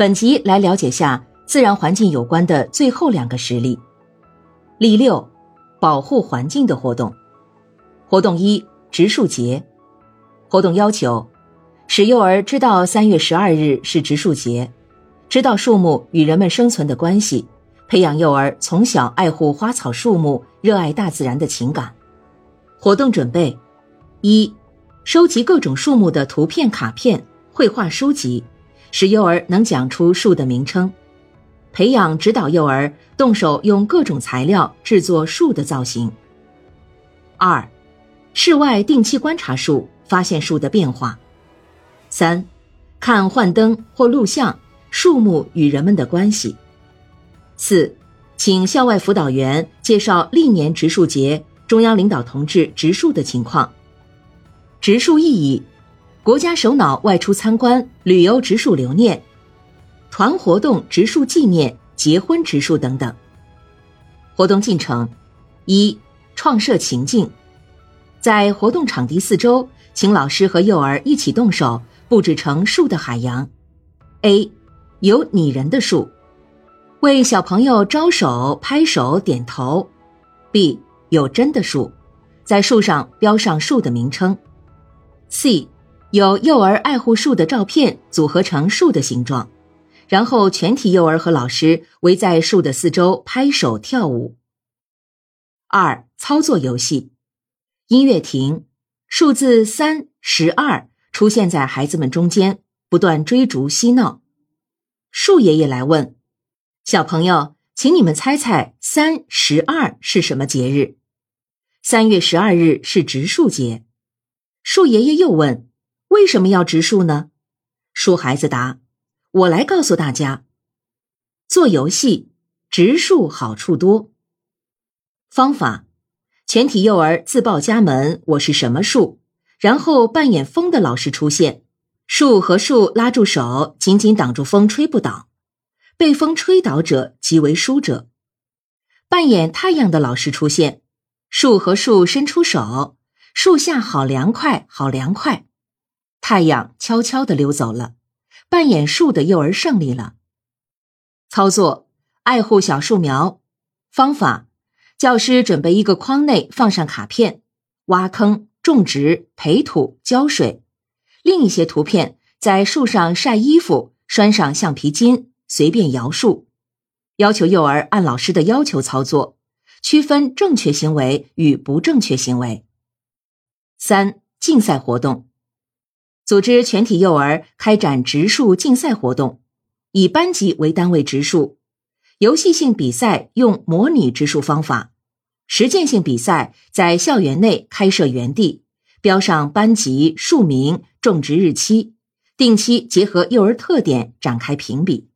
本集来了解下自然环境有关的最后两个实例。例六，保护环境的活动。活动一：植树节。活动要求：使幼儿知道三月十二日是植树节，知道树木与人们生存的关系，培养幼儿从小爱护花草树木、热爱大自然的情感。活动准备：一、收集各种树木的图片卡片、绘画书籍。使幼儿能讲出树的名称，培养指导幼儿动手用各种材料制作树的造型。二，室外定期观察树，发现树的变化。三，看幻灯或录像树木与人们的关系。四，请校外辅导员介绍历年植树节中央领导同志植树的情况。植树意义。国家首脑外出参观、旅游植树留念，团活动植树纪念、结婚植树等等。活动进程：一、创设情境，在活动场地四周，请老师和幼儿一起动手布置成树的海洋。A. 有拟人的树，为小朋友招手、拍手、点头。B. 有真的树，在树上标上树的名称。C. 有幼儿爱护树的照片组合成树的形状，然后全体幼儿和老师围在树的四周拍手跳舞。二、操作游戏，音乐停，数字三、十二出现在孩子们中间，不断追逐嬉闹。树爷爷来问小朋友：“请你们猜猜三、十二是什么节日？”三月十二日是植树节。树爷爷又问。为什么要植树呢？树孩子答：“我来告诉大家。做游戏，植树好处多。方法：全体幼儿自报家门，我是什么树？然后扮演风的老师出现，树和树拉住手，紧紧挡住风，吹不倒。被风吹倒者即为输者。扮演太阳的老师出现，树和树伸出手，树下好凉快，好凉快。太阳悄悄地溜走了，扮演树的幼儿胜利了。操作：爱护小树苗。方法：教师准备一个筐内放上卡片，挖坑、种植、培土、浇水。另一些图片在树上晒衣服，拴上橡皮筋，随便摇树。要求幼儿按老师的要求操作，区分正确行为与不正确行为。三、竞赛活动。组织全体幼儿开展植树竞赛活动，以班级为单位植树。游戏性比赛用模拟植树方法，实践性比赛在校园内开设园地，标上班级、树名、种植日期，定期结合幼儿特点展开评比。